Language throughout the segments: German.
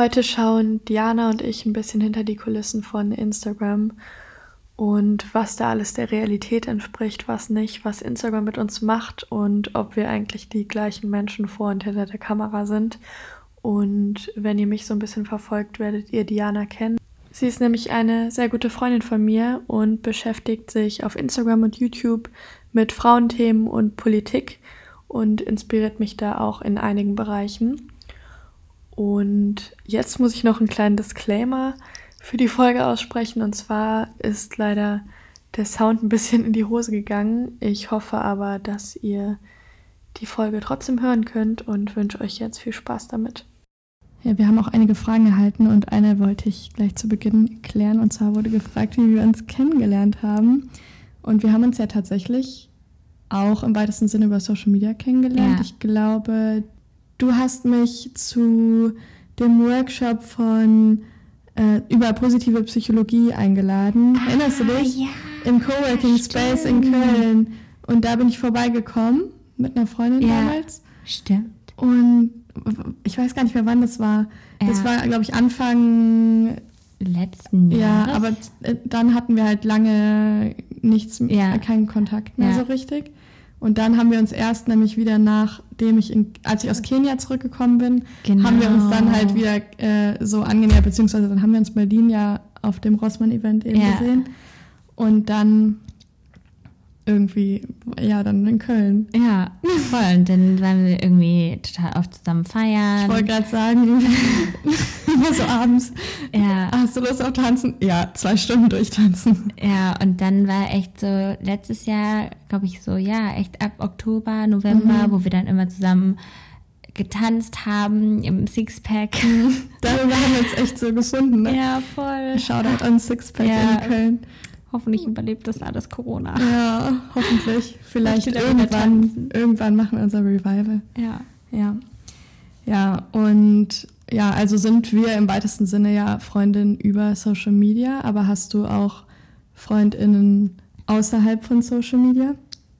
Heute schauen Diana und ich ein bisschen hinter die Kulissen von Instagram und was da alles der Realität entspricht, was nicht, was Instagram mit uns macht und ob wir eigentlich die gleichen Menschen vor und hinter der Kamera sind. Und wenn ihr mich so ein bisschen verfolgt, werdet ihr Diana kennen. Sie ist nämlich eine sehr gute Freundin von mir und beschäftigt sich auf Instagram und YouTube mit Frauenthemen und Politik und inspiriert mich da auch in einigen Bereichen. Und jetzt muss ich noch einen kleinen Disclaimer für die Folge aussprechen. Und zwar ist leider der Sound ein bisschen in die Hose gegangen. Ich hoffe aber, dass ihr die Folge trotzdem hören könnt und wünsche euch jetzt viel Spaß damit. Ja, wir haben auch einige Fragen erhalten und eine wollte ich gleich zu Beginn klären. Und zwar wurde gefragt, wie wir uns kennengelernt haben. Und wir haben uns ja tatsächlich auch im weitesten Sinne über Social Media kennengelernt. Ja. Ich glaube, du hast mich zu dem Workshop von äh, über positive Psychologie eingeladen. Ah, Erinnerst du dich? Ja, Im Coworking Space in Köln. Und da bin ich vorbeigekommen mit einer Freundin ja, damals. Stimmt. Und ich weiß gar nicht mehr, wann das war. Ja. Das war, glaube ich, Anfang letzten Jahres. Ja, aber äh, dann hatten wir halt lange nichts, ja. keinen Kontakt mehr ja. so richtig. Und dann haben wir uns erst nämlich wieder nachdem ich, in, als ich aus Kenia zurückgekommen bin, genau. haben wir uns dann halt wieder äh, so angenähert, beziehungsweise dann haben wir uns Berlin ja auf dem Rossmann-Event eben gesehen. Und dann irgendwie, ja, dann in Köln. Ja, voll. Und dann waren wir irgendwie total oft zusammen feiern. Ich wollte gerade sagen, immer so abends. Ja. Hast du Lust auf Tanzen? Ja, zwei Stunden durchtanzen. Ja, und dann war echt so letztes Jahr, glaube ich, so, ja, echt ab Oktober, November, mhm. wo wir dann immer zusammen getanzt haben im Sixpack. Darüber haben wir uns echt so gefunden, ne? Ja, voll. Shoutout an Sixpack ja. in Köln. Hoffentlich überlebt das alles Corona. Ja, hoffentlich. Vielleicht irgendwann, irgendwann machen wir unser Revival. Ja. Ja. Ja, und ja, also sind wir im weitesten Sinne ja Freundinnen über Social Media, aber hast du auch Freundinnen außerhalb von Social Media?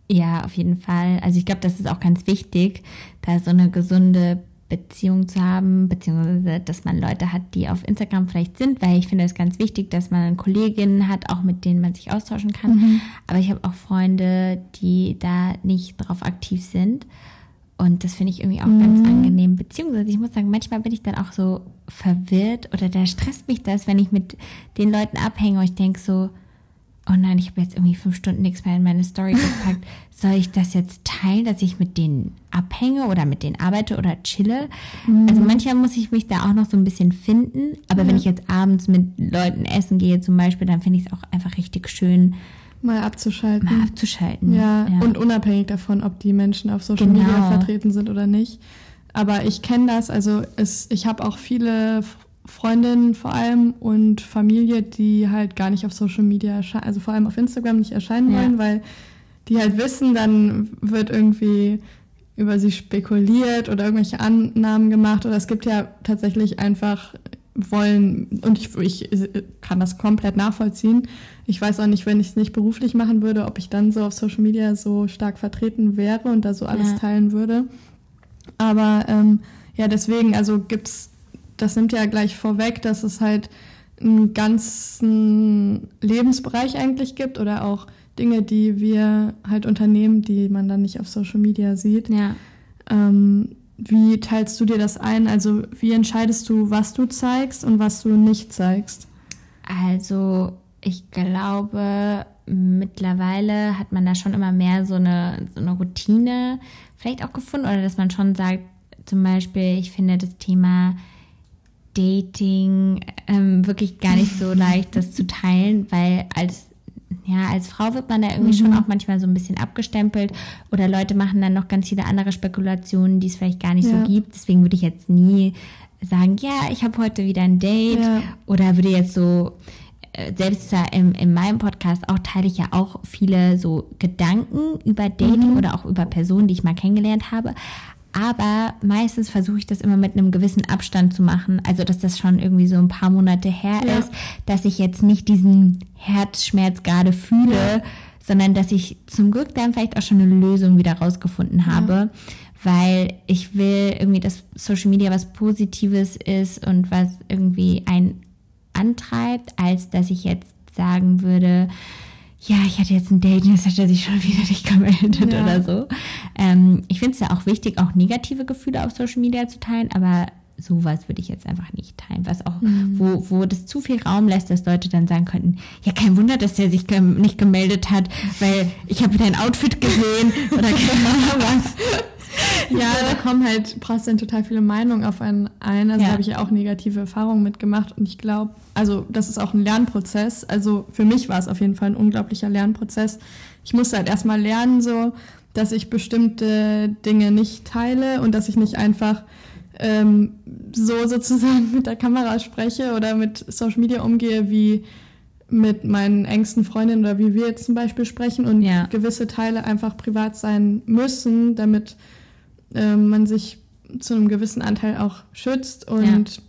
Ja, auf jeden Fall. Also ich glaube, das ist auch ganz wichtig, da so eine gesunde Beziehung zu haben, beziehungsweise dass man Leute hat, die auf Instagram vielleicht sind, weil ich finde es ganz wichtig, dass man Kolleginnen hat, auch mit denen man sich austauschen kann. Mhm. Aber ich habe auch Freunde, die da nicht drauf aktiv sind. Und das finde ich irgendwie auch mhm. ganz angenehm. Beziehungsweise ich muss sagen, manchmal bin ich dann auch so verwirrt oder da stresst mich das, wenn ich mit den Leuten abhänge und ich denke so, oh nein, ich habe jetzt irgendwie fünf Stunden nichts mehr in meine Story gepackt. Soll ich das jetzt teilen, dass ich mit denen abhänge oder mit denen arbeite oder chille? Mhm. Also manchmal muss ich mich da auch noch so ein bisschen finden. Aber ja. wenn ich jetzt abends mit Leuten essen gehe zum Beispiel, dann finde ich es auch einfach richtig schön, Mal abzuschalten. Mal abzuschalten. Ja, ja, und unabhängig davon, ob die Menschen auf Social genau. Media vertreten sind oder nicht. Aber ich kenne das, also es, ich habe auch viele Freundinnen vor allem und Familie, die halt gar nicht auf Social Media erscheinen, also vor allem auf Instagram nicht erscheinen ja. wollen, weil die halt wissen, dann wird irgendwie über sie spekuliert oder irgendwelche Annahmen gemacht oder es gibt ja tatsächlich einfach wollen und ich, ich kann das komplett nachvollziehen. Ich weiß auch nicht, wenn ich es nicht beruflich machen würde, ob ich dann so auf Social Media so stark vertreten wäre und da so alles ja. teilen würde. Aber ähm, ja, deswegen, also gibt es das nimmt ja gleich vorweg, dass es halt einen ganzen Lebensbereich eigentlich gibt oder auch Dinge, die wir halt unternehmen, die man dann nicht auf Social Media sieht. Ja. Ähm, wie teilst du dir das ein? Also wie entscheidest du, was du zeigst und was du nicht zeigst? Also ich glaube, mittlerweile hat man da schon immer mehr so eine, so eine Routine vielleicht auch gefunden oder dass man schon sagt, zum Beispiel, ich finde das Thema Dating ähm, wirklich gar nicht so leicht, das zu teilen, weil als ja, als Frau wird man da irgendwie mhm. schon auch manchmal so ein bisschen abgestempelt oder Leute machen dann noch ganz viele andere Spekulationen, die es vielleicht gar nicht ja. so gibt. Deswegen würde ich jetzt nie sagen, ja, ich habe heute wieder ein Date ja. oder würde jetzt so äh, selbst in, in meinem Podcast auch teile ich ja auch viele so Gedanken über Dating mhm. oder auch über Personen, die ich mal kennengelernt habe. Aber meistens versuche ich das immer mit einem gewissen Abstand zu machen. Also, dass das schon irgendwie so ein paar Monate her ja. ist, dass ich jetzt nicht diesen Herzschmerz gerade fühle, ja. sondern dass ich zum Glück dann vielleicht auch schon eine Lösung wieder rausgefunden habe. Ja. weil ich will irgendwie, dass Social Media was Positives ist und was irgendwie einen antreibt, als dass ich jetzt sagen würde, ja, ich hatte jetzt ein Date und jetzt hat er sich schon wieder nicht gemeldet ja. oder so. Ähm, ich finde es ja auch wichtig, auch negative Gefühle auf Social Media zu teilen, aber sowas würde ich jetzt einfach nicht teilen. Was auch, mhm. wo, wo das zu viel Raum lässt, dass Leute dann sagen könnten, ja, kein Wunder, dass der sich nicht gemeldet hat, weil ich habe dein Outfit gesehen oder keine Ahnung was. Ja, da kommen halt prasseln total viele Meinungen auf einen ein. Also ja. habe ich ja auch negative Erfahrungen mitgemacht und ich glaube, also das ist auch ein Lernprozess. Also für mich war es auf jeden Fall ein unglaublicher Lernprozess. Ich musste halt erstmal lernen, so, dass ich bestimmte Dinge nicht teile und dass ich nicht einfach ähm, so sozusagen mit der Kamera spreche oder mit Social Media umgehe, wie mit meinen engsten Freundinnen oder wie wir jetzt zum Beispiel sprechen und ja. gewisse Teile einfach privat sein müssen, damit äh, man sich zu einem gewissen Anteil auch schützt und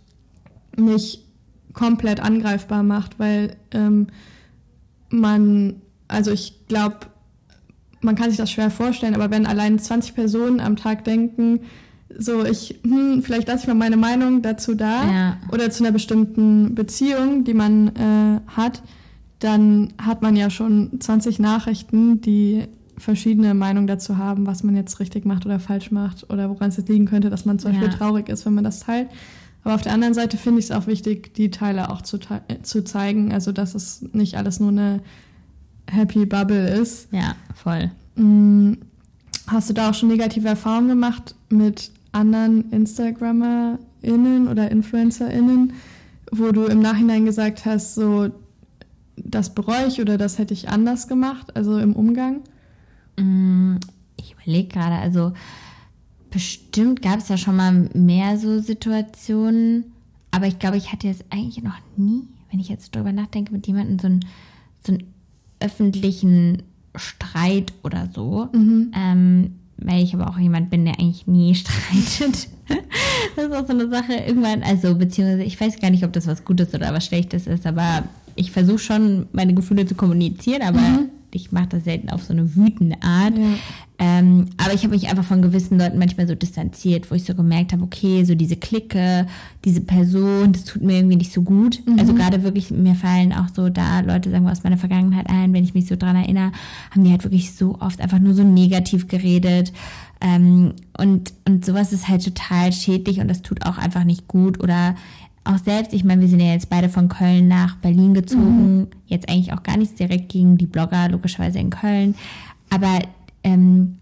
ja. nicht komplett angreifbar macht, weil ähm, man, also ich glaube, man kann sich das schwer vorstellen, aber wenn allein 20 Personen am Tag denken, so ich, hm, vielleicht lasse ich mal meine Meinung dazu da ja. oder zu einer bestimmten Beziehung, die man äh, hat, dann hat man ja schon 20 Nachrichten, die verschiedene Meinungen dazu haben, was man jetzt richtig macht oder falsch macht oder woran es liegen könnte, dass man zum Beispiel ja. traurig ist, wenn man das teilt. Aber auf der anderen Seite finde ich es auch wichtig, die Teile auch zu, zu zeigen, also dass es nicht alles nur eine Happy Bubble ist. Ja, voll. Hm, hast du da auch schon negative Erfahrungen gemacht mit anderen InstagrammerInnen oder InfluencerInnen, wo du im Nachhinein gesagt hast, so, das bereue ich oder das hätte ich anders gemacht, also im Umgang? Mm, ich überlege gerade, also bestimmt gab es ja schon mal mehr so Situationen, aber ich glaube, ich hatte jetzt eigentlich noch nie, wenn ich jetzt darüber nachdenke, mit jemandem so einen, so einen öffentlichen Streit oder so. Mhm. Ähm, weil ich aber auch jemand bin, der eigentlich nie streitet. das ist auch so eine Sache irgendwann, also beziehungsweise ich weiß gar nicht, ob das was Gutes oder was Schlechtes ist, aber ich versuche schon meine Gefühle zu kommunizieren, aber mhm ich mache das selten auf so eine wütende Art. Ja. Ähm, aber ich habe mich einfach von gewissen Leuten manchmal so distanziert, wo ich so gemerkt habe, okay, so diese Clique, diese Person, das tut mir irgendwie nicht so gut. Mhm. Also gerade wirklich, mir fallen auch so da Leute, sagen wir, aus meiner Vergangenheit ein, wenn ich mich so dran erinnere, haben die halt wirklich so oft einfach nur so negativ geredet. Ähm, und, und sowas ist halt total schädlich und das tut auch einfach nicht gut. Oder auch selbst, ich meine, wir sind ja jetzt beide von Köln nach Berlin gezogen, mhm. jetzt eigentlich auch gar nichts direkt gegen die Blogger, logischerweise in Köln, aber ähm,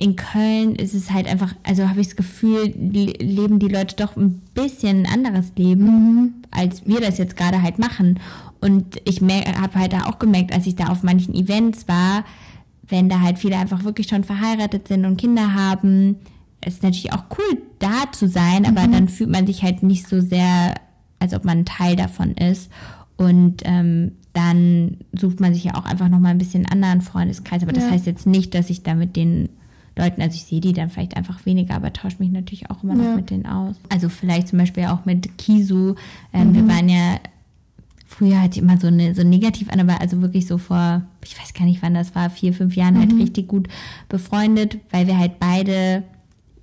in Köln ist es halt einfach, also habe ich das Gefühl, leben die Leute doch ein bisschen ein anderes Leben, mhm. als wir das jetzt gerade halt machen. Und ich habe halt da auch gemerkt, als ich da auf manchen Events war, wenn da halt viele einfach wirklich schon verheiratet sind und Kinder haben, ist natürlich auch cool, da zu sein, aber mhm. dann fühlt man sich halt nicht so sehr, als ob man ein Teil davon ist. Und ähm, dann sucht man sich ja auch einfach nochmal ein bisschen anderen Freundeskreis. Aber das ja. heißt jetzt nicht, dass ich da mit den Leuten, also ich sehe die dann vielleicht einfach weniger, aber tausche mich natürlich auch immer noch mit denen aus. Also vielleicht zum Beispiel auch mit Kisu. Ähm, mhm. Wir waren ja früher halt immer so eine so negativ an, aber also wirklich so vor, ich weiß gar nicht wann das war, vier, fünf Jahren halt mhm. halt richtig gut befreundet, weil wir halt beide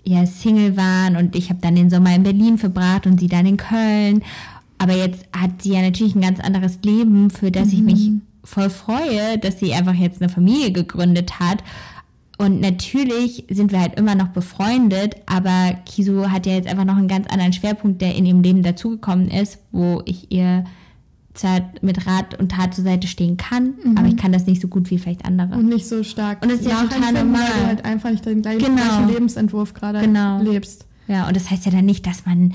ja Single waren und ich habe dann den Sommer in Berlin verbracht und sie dann in Köln. Aber jetzt hat sie ja natürlich ein ganz anderes Leben, für das mhm. ich mich mhm. voll freue, dass sie einfach jetzt eine Familie gegründet hat. Und natürlich sind wir halt immer noch befreundet, aber Kisu hat ja jetzt einfach noch einen ganz anderen Schwerpunkt, der in ihrem Leben dazugekommen ist, wo ich ihr mit Rat und Tat zur Seite stehen kann, mhm. aber ich kann das nicht so gut wie vielleicht andere. Und nicht so stark. Und das ist ja total normal. Weil du halt einfach nicht den gleichen, genau. Lebensentwurf gerade genau. lebst. Ja, und das heißt ja dann nicht, dass man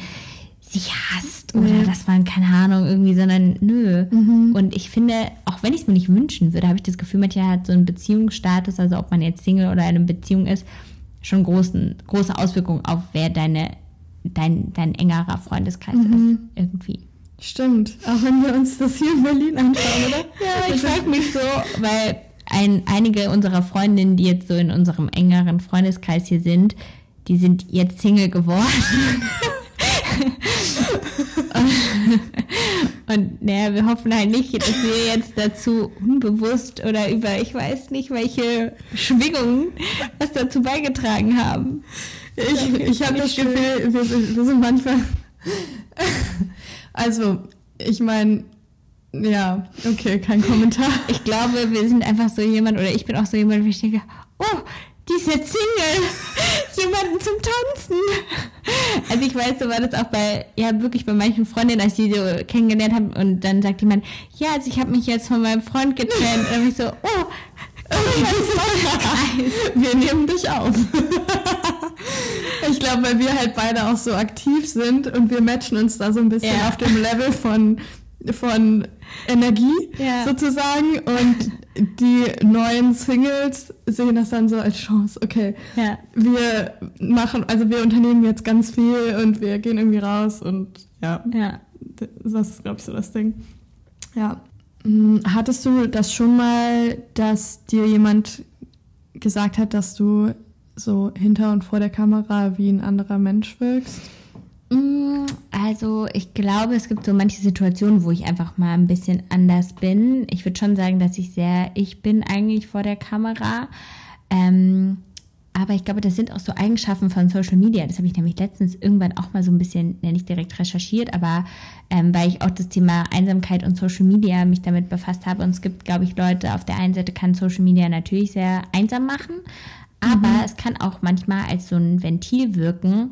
sich hasst oder nee. dass man, keine Ahnung, irgendwie, sondern nö. Mhm. Und ich finde, auch wenn ich es mir nicht wünschen würde, habe ich das Gefühl, manchmal hat so einen Beziehungsstatus, also ob man jetzt Single oder in einer Beziehung ist, schon großen, große Auswirkungen auf wer deine, dein, dein engerer Freundeskreis mhm. ist. Irgendwie. Stimmt, auch wenn wir uns das hier in Berlin anschauen, oder? ja, ich frage mich so, weil ein, einige unserer Freundinnen, die jetzt so in unserem engeren Freundeskreis hier sind, die sind jetzt Single geworden. Und naja, wir hoffen halt nicht, dass wir jetzt dazu unbewusst oder über, ich weiß nicht, welche Schwingungen was dazu beigetragen haben. Ich, ich habe das Gefühl, wir, wir sind manchmal. also, ich meine, ja, okay, kein Kommentar. Ich glaube, wir sind einfach so jemand, oder ich bin auch so jemand, wo ich denke, oh, die ist jetzt Single. Jemanden zum Tanzen. Also ich weiß, so war das auch bei, ja wirklich bei manchen Freundinnen, als die so kennengelernt haben und dann sagt jemand, ja, also ich habe mich jetzt von meinem Freund getrennt. Und dann bin ich so, oh, wir nehmen dich auf. Ich glaube, weil wir halt beide auch so aktiv sind und wir matchen uns da so ein bisschen ja. auf dem Level von, von Energie ja. sozusagen. Und die neuen Singles sehen das dann so als Chance. Okay, ja. wir machen, also wir unternehmen jetzt ganz viel und wir gehen irgendwie raus und ja, ja. das ist, glaube ich, so das Ding. Ja. Hm, hattest du das schon mal, dass dir jemand gesagt hat, dass du so hinter und vor der Kamera wie ein anderer Mensch wirkst? Mm, also ich glaube, es gibt so manche Situationen, wo ich einfach mal ein bisschen anders bin. Ich würde schon sagen, dass ich sehr ich bin eigentlich vor der Kamera. Ähm, aber ich glaube, das sind auch so Eigenschaften von Social Media. Das habe ich nämlich letztens irgendwann auch mal so ein bisschen, ja, nicht direkt recherchiert, aber ähm, weil ich auch das Thema Einsamkeit und Social Media mich damit befasst habe. Und es gibt, glaube ich, Leute, auf der einen Seite kann Social Media natürlich sehr einsam machen, aber mhm. es kann auch manchmal als so ein Ventil wirken,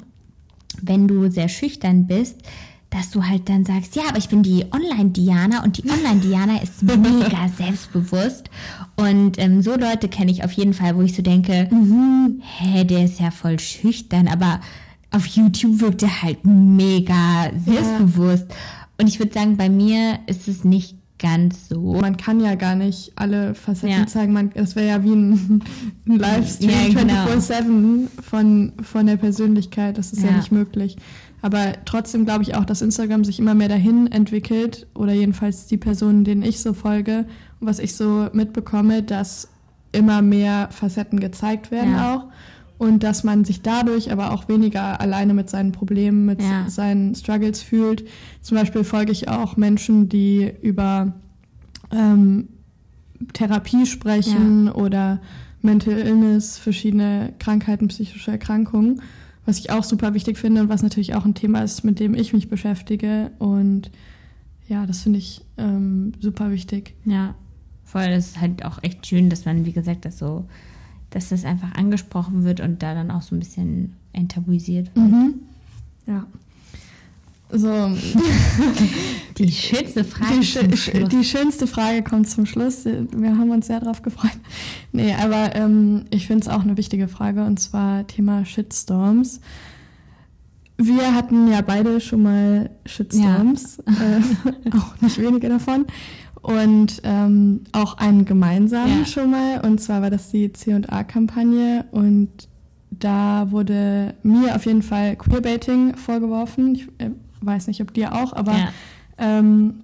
wenn du sehr schüchtern bist, dass du halt dann sagst, ja, aber ich bin die Online-Diana und die Online-Diana ist mega selbstbewusst. Und ähm, so Leute kenne ich auf jeden Fall, wo ich so denke, mhm, hä, der ist ja voll schüchtern, aber auf YouTube wirkt er halt mega selbstbewusst. Ja. Und ich würde sagen, bei mir ist es nicht ganz so. Man kann ja gar nicht alle Facetten ja. zeigen. Man, das wäre ja wie ein, ein Livestream ja, genau. 24-7 von, von der Persönlichkeit. Das ist ja, ja nicht möglich. Aber trotzdem glaube ich auch, dass Instagram sich immer mehr dahin entwickelt oder jedenfalls die Personen, denen ich so folge und was ich so mitbekomme, dass immer mehr Facetten gezeigt werden auch und dass man sich dadurch aber auch weniger alleine mit seinen Problemen, mit ja. seinen Struggles fühlt. Zum Beispiel folge ich auch Menschen, die über ähm, Therapie sprechen ja. oder Mental Illness, verschiedene Krankheiten, psychische Erkrankungen was ich auch super wichtig finde und was natürlich auch ein Thema ist, mit dem ich mich beschäftige. Und ja, das finde ich ähm, super wichtig. Ja, voll. Das ist halt auch echt schön, dass man, wie gesagt, das so, dass das einfach angesprochen wird und da dann auch so ein bisschen enttabuisiert wird. Mhm. Ja. So. Die schönste Frage. Die, die, schönste Frage kommt zum Schluss. Wir haben uns sehr darauf gefreut. Nee, aber ähm, ich finde es auch eine wichtige Frage und zwar Thema Shitstorms. Wir hatten ja beide schon mal Shitstorms, ja. äh, auch nicht wenige davon. Und ähm, auch einen gemeinsamen ja. schon mal. Und zwar war das die C&A-Kampagne und da wurde mir auf jeden Fall Queerbaiting vorgeworfen. Ich, äh, weiß nicht, ob dir auch, aber ja. ähm,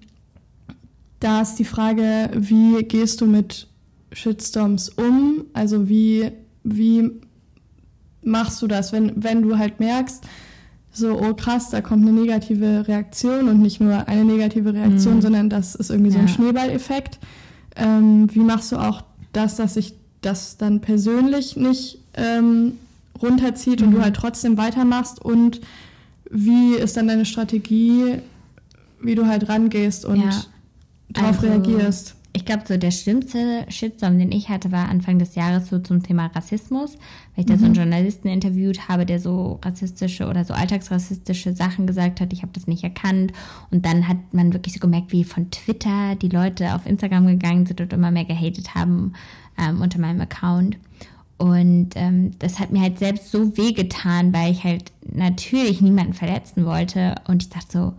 da ist die Frage, wie gehst du mit Shitstorms um? Also wie, wie machst du das, wenn, wenn du halt merkst, so, oh krass, da kommt eine negative Reaktion und nicht nur eine negative Reaktion, mhm. sondern das ist irgendwie so ein Schneeballeffekt. Ähm, wie machst du auch das, dass sich das dann persönlich nicht ähm, runterzieht mhm. und du mhm. halt trotzdem weitermachst und wie ist dann deine Strategie, wie du halt rangehst und ja. darauf also, reagierst? Ich glaube, so der schlimmste Shitstorm, den ich hatte, war Anfang des Jahres so zum Thema Rassismus, weil ich da so einen mhm. Journalisten interviewt habe, der so rassistische oder so alltagsrassistische Sachen gesagt hat. Ich habe das nicht erkannt. Und dann hat man wirklich so gemerkt, wie von Twitter die Leute auf Instagram gegangen sind und immer mehr gehatet haben ähm, unter meinem Account. Und ähm, das hat mir halt selbst so wehgetan, weil ich halt natürlich niemanden verletzen wollte. Und ich dachte so,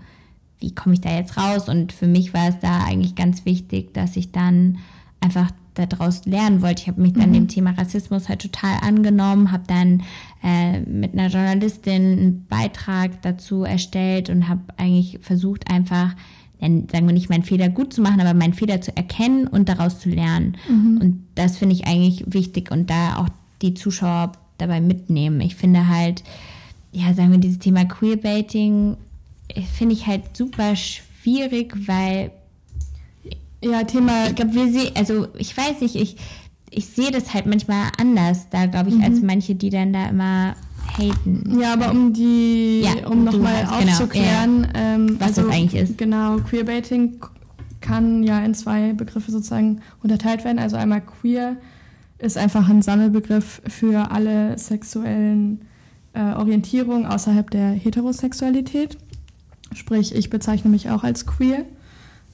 wie komme ich da jetzt raus? Und für mich war es da eigentlich ganz wichtig, dass ich dann einfach daraus lernen wollte. Ich habe mich dann mhm. dem Thema Rassismus halt total angenommen, habe dann äh, mit einer Journalistin einen Beitrag dazu erstellt und habe eigentlich versucht, einfach, sagen wir nicht meinen Fehler gut zu machen, aber meinen Fehler zu erkennen und daraus zu lernen. Mhm. Und das finde ich eigentlich wichtig und da auch die Zuschauer dabei mitnehmen. Ich finde halt, ja, sagen wir, dieses Thema Queerbaiting finde ich halt super schwierig weil ja, Thema. Ich glaube, wir sehen, also ich weiß nicht, ich, ich sehe das halt manchmal anders da, glaube ich, mhm. als manche, die dann da immer haten. Ja, aber um die, ja, um nochmal genau, aufzuklären, genau, ja. ähm, was also, das eigentlich ist. Genau, Queerbaiting kann ja in zwei Begriffe sozusagen unterteilt werden. Also einmal queer ist einfach ein Sammelbegriff für alle sexuellen äh, Orientierungen außerhalb der Heterosexualität. Sprich, ich bezeichne mich auch als queer.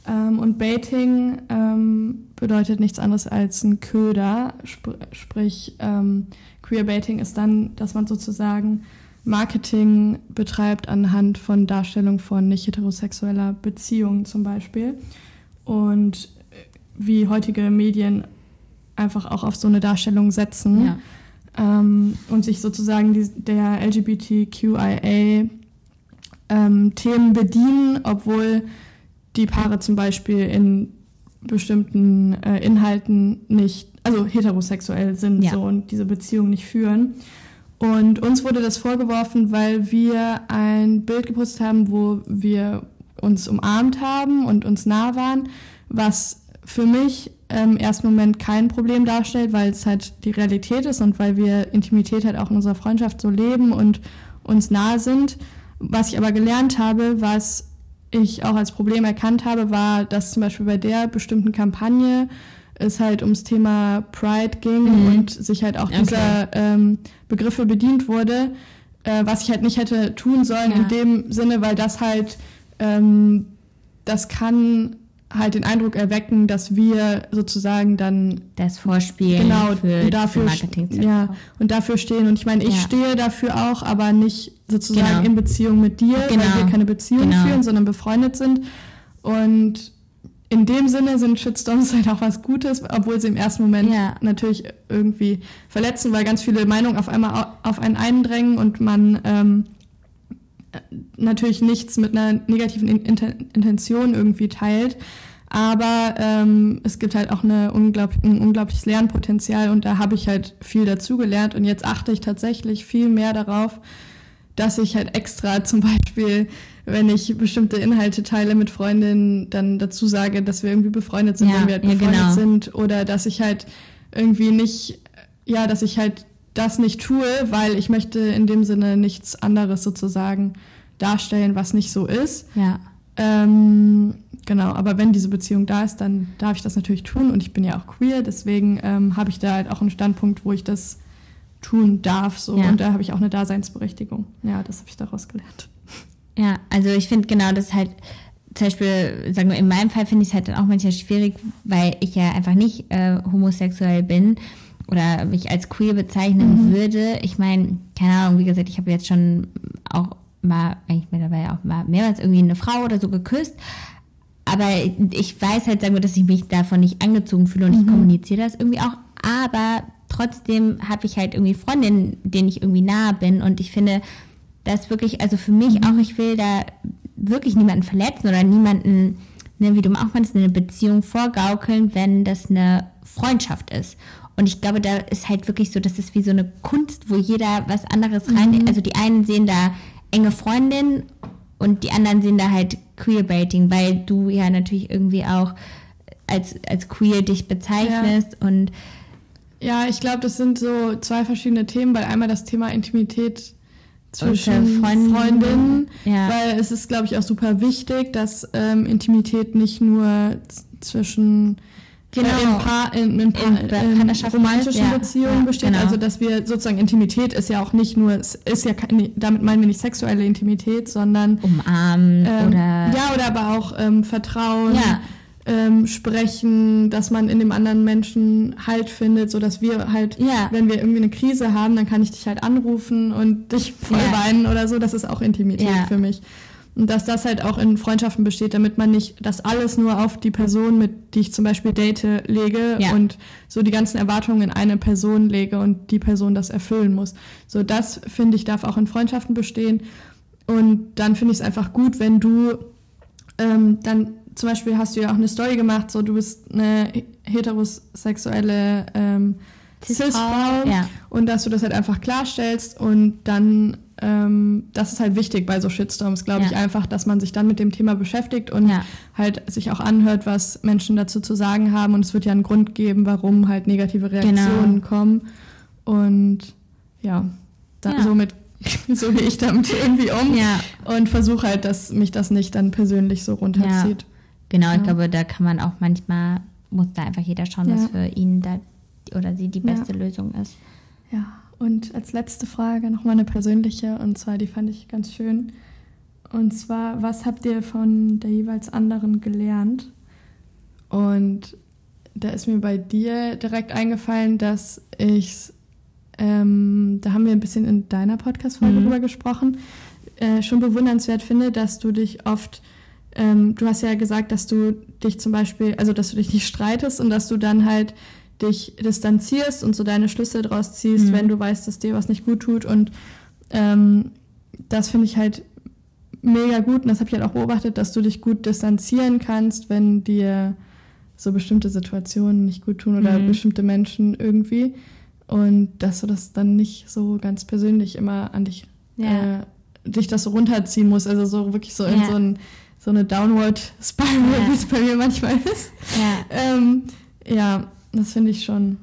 Ähm, und Baiting ähm, bedeutet nichts anderes als ein Köder. Sp sprich, ähm, Queerbaiting ist dann, dass man sozusagen Marketing betreibt anhand von Darstellung von nicht heterosexueller Beziehungen zum Beispiel. Und wie heutige Medien einfach auch auf so eine Darstellung setzen ja. ähm, und sich sozusagen die, der LGBTQIA ähm, Themen bedienen, obwohl die Paare zum Beispiel in bestimmten äh, Inhalten nicht, also heterosexuell sind ja. so und diese Beziehung nicht führen. Und uns wurde das vorgeworfen, weil wir ein Bild gepostet haben, wo wir uns umarmt haben und uns nah waren, was für mich im ersten Moment kein Problem darstellt, weil es halt die Realität ist und weil wir Intimität halt auch in unserer Freundschaft so leben und uns nahe sind. Was ich aber gelernt habe, was ich auch als Problem erkannt habe, war, dass zum Beispiel bei der bestimmten Kampagne es halt ums Thema Pride ging mhm. und sich halt auch okay. dieser ähm, Begriffe bedient wurde, äh, was ich halt nicht hätte tun sollen ja. in dem Sinne, weil das halt, ähm, das kann halt den Eindruck erwecken, dass wir sozusagen dann das Vorspielen genau für, dafür, für Marketing ja und dafür stehen und ich meine ich ja. stehe dafür auch, aber nicht sozusagen genau. in Beziehung mit dir, genau. weil wir keine Beziehung genau. führen, sondern befreundet sind und in dem Sinne sind Shitstorms halt auch was Gutes, obwohl sie im ersten Moment ja. natürlich irgendwie verletzen, weil ganz viele Meinungen auf einmal auf einen eindrängen und man ähm, natürlich nichts mit einer negativen Intention irgendwie teilt. Aber ähm, es gibt halt auch eine unglaublich, ein unglaubliches Lernpotenzial und da habe ich halt viel dazugelernt und jetzt achte ich tatsächlich viel mehr darauf, dass ich halt extra zum Beispiel, wenn ich bestimmte Inhalte teile mit Freundinnen, dann dazu sage, dass wir irgendwie befreundet sind, ja, wenn wir halt befreundet ja, genau. sind oder dass ich halt irgendwie nicht, ja, dass ich halt das nicht tue, weil ich möchte in dem Sinne nichts anderes sozusagen darstellen, was nicht so ist. Ja. Ähm, genau, aber wenn diese Beziehung da ist, dann darf ich das natürlich tun und ich bin ja auch queer, deswegen ähm, habe ich da halt auch einen Standpunkt, wo ich das tun darf so ja. und da habe ich auch eine Daseinsberechtigung. Ja, das habe ich daraus gelernt. Ja, also ich finde genau das halt zum Beispiel, sagen wir, in meinem Fall finde ich es halt dann auch manchmal schwierig, weil ich ja einfach nicht äh, homosexuell bin oder mich als queer bezeichnen mhm. würde. Ich meine, keine Ahnung, wie gesagt, ich habe jetzt schon auch mal, eigentlich mittlerweile auch mal mehrmals irgendwie eine Frau oder so geküsst. Aber ich weiß halt, sagen wir, dass ich mich davon nicht angezogen fühle und mhm. ich kommuniziere das irgendwie auch. Aber trotzdem habe ich halt irgendwie Freundinnen, denen ich irgendwie nahe bin. Und ich finde, das wirklich, also für mich mhm. auch, ich will da wirklich niemanden verletzen oder niemanden, ne, wie du auch meinst, eine Beziehung vorgaukeln, wenn das eine Freundschaft ist. Und ich glaube, da ist halt wirklich so, das ist wie so eine Kunst, wo jeder was anderes rein, mhm. also die einen sehen da enge Freundin und die anderen sehen da halt Queerbaiting, weil du ja natürlich irgendwie auch als, als queer dich bezeichnest ja. und ja, ich glaube, das sind so zwei verschiedene Themen, weil einmal das Thema Intimität zwischen Freundinnen, ja. weil es ist, glaube ich, auch super wichtig, dass ähm, Intimität nicht nur zwischen genau. Äh, in, Paar, in, in, Paar, in, in romantischen ja. Beziehungen ja, besteht. Genau. Also dass wir sozusagen Intimität ist ja auch nicht nur, ist ja damit meinen wir nicht sexuelle Intimität, sondern umarmen ähm, oder ja oder aber auch ähm, Vertrauen. Ja ähm, sprechen, dass man in dem anderen Menschen Halt findet, so dass wir halt, ja. wenn wir irgendwie eine Krise haben, dann kann ich dich halt anrufen und dich voll ja. weinen oder so. Das ist auch Intimität ja. für mich. Und dass das halt auch in Freundschaften besteht, damit man nicht das alles nur auf die Person, mit die ich zum Beispiel date, lege ja. und so die ganzen Erwartungen in eine Person lege und die Person das erfüllen muss. So das finde ich darf auch in Freundschaften bestehen. Und dann finde ich es einfach gut, wenn du ähm, dann zum Beispiel hast du ja auch eine Story gemacht, so du bist eine heterosexuelle ähm, Cis-Frau ja. und dass du das halt einfach klarstellst und dann ähm, das ist halt wichtig bei so Shitstorms, glaube ich Ja. einfach, dass man sich dann mit dem Thema beschäftigt und Ja. halt sich auch anhört, was Menschen dazu zu sagen haben. Und es wird ja einen Grund geben, warum halt negative Reaktionen Genau. kommen. Und ja, da, Ja. somit so gehe ich damit irgendwie um und versuche halt, dass mich das nicht dann persönlich so runterzieht. Genau, ich glaube, da kann man auch manchmal, muss da einfach jeder schauen, was für ihn da oder sie die beste Lösung ist. Ja, und als letzte Frage nochmal eine persönliche, und zwar die fand ich ganz schön. Und zwar, was habt ihr von der jeweils anderen gelernt? Und da ist mir bei dir direkt eingefallen, dass ich, ähm, da haben wir ein bisschen in deiner Podcast-Folge Mhm. drüber gesprochen, äh, schon bewundernswert finde, dass du dich oft, ähm, du hast ja gesagt, dass du dich zum Beispiel, also dass du dich nicht streitest und dass du dann halt dich distanzierst und so deine Schlüsse draus ziehst, Mhm. wenn du weißt, dass dir was nicht gut tut. Und ähm, das finde ich halt mega gut und das habe ich halt auch beobachtet, dass du dich gut distanzieren kannst, wenn dir so bestimmte Situationen nicht gut tun oder Mhm. bestimmte Menschen irgendwie. Und dass du das dann nicht so ganz persönlich immer an dich, Ja. äh, dich das so runterziehen musst. Also so wirklich so in Ja. so, ein, so eine Downward Spiral, Ja. wie es bei mir manchmal ist. Ja, Ähm, ja, das finde ich schon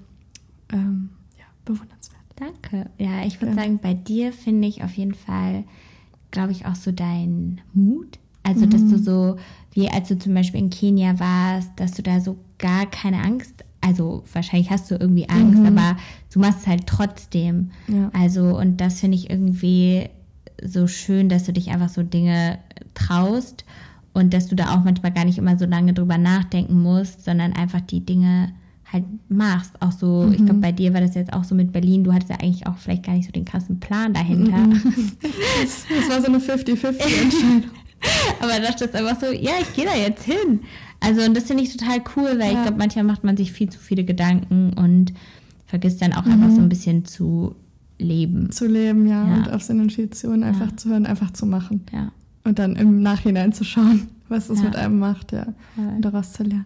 ähm, ja, bewundernswert. danke. Ja, ich würde Ja. sagen, bei dir finde ich auf jeden Fall, glaube ich, auch so dein Mut. Also, dass Mhm. du so, wie als du zum Beispiel in Kenia warst, dass du da so gar keine Angst, also wahrscheinlich hast du irgendwie Angst, Mhm. aber du machst es halt trotzdem. Ja. Also, und das finde ich irgendwie so schön, dass du dich einfach so Dinge traust und dass du da auch manchmal gar nicht immer so lange drüber nachdenken musst, sondern einfach die Dinge halt machst. Auch so, ich glaube, bei dir war das jetzt auch so mit Berlin, du hattest ja eigentlich auch vielleicht gar nicht so den krassen Plan dahinter. Mhm. Das, das war so eine 50-50-Entscheidung. Aber dachtest einfach so, ja, ich gehe da jetzt hin. Also, und das finde ich total cool, weil ich Ja. glaube, manchmal macht man sich viel zu viele Gedanken und vergisst dann auch einfach so ein bisschen zu leben. zu leben, ja, Ja. und auf seine Intuition einfach zu hören, einfach zu machen. Ja. Und dann im Nachhinein zu schauen, was es Ja. mit einem macht, ja. Und daraus zu lernen.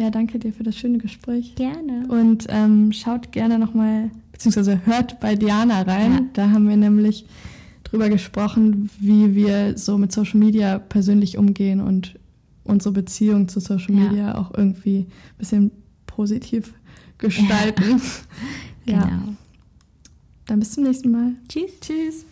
Ja, danke dir für das schöne Gespräch. Gerne. Und ähm, schaut gerne nochmal, beziehungsweise hört bei Diana rein. Ja. Da haben wir nämlich drüber gesprochen, wie wir so mit Social Media persönlich umgehen und unsere Beziehung zu Social Ja. Media auch irgendwie ein bisschen positiv gestalten. Ja. Genau. Dann bis zum nächsten Mal. Tschüss. Tschüss.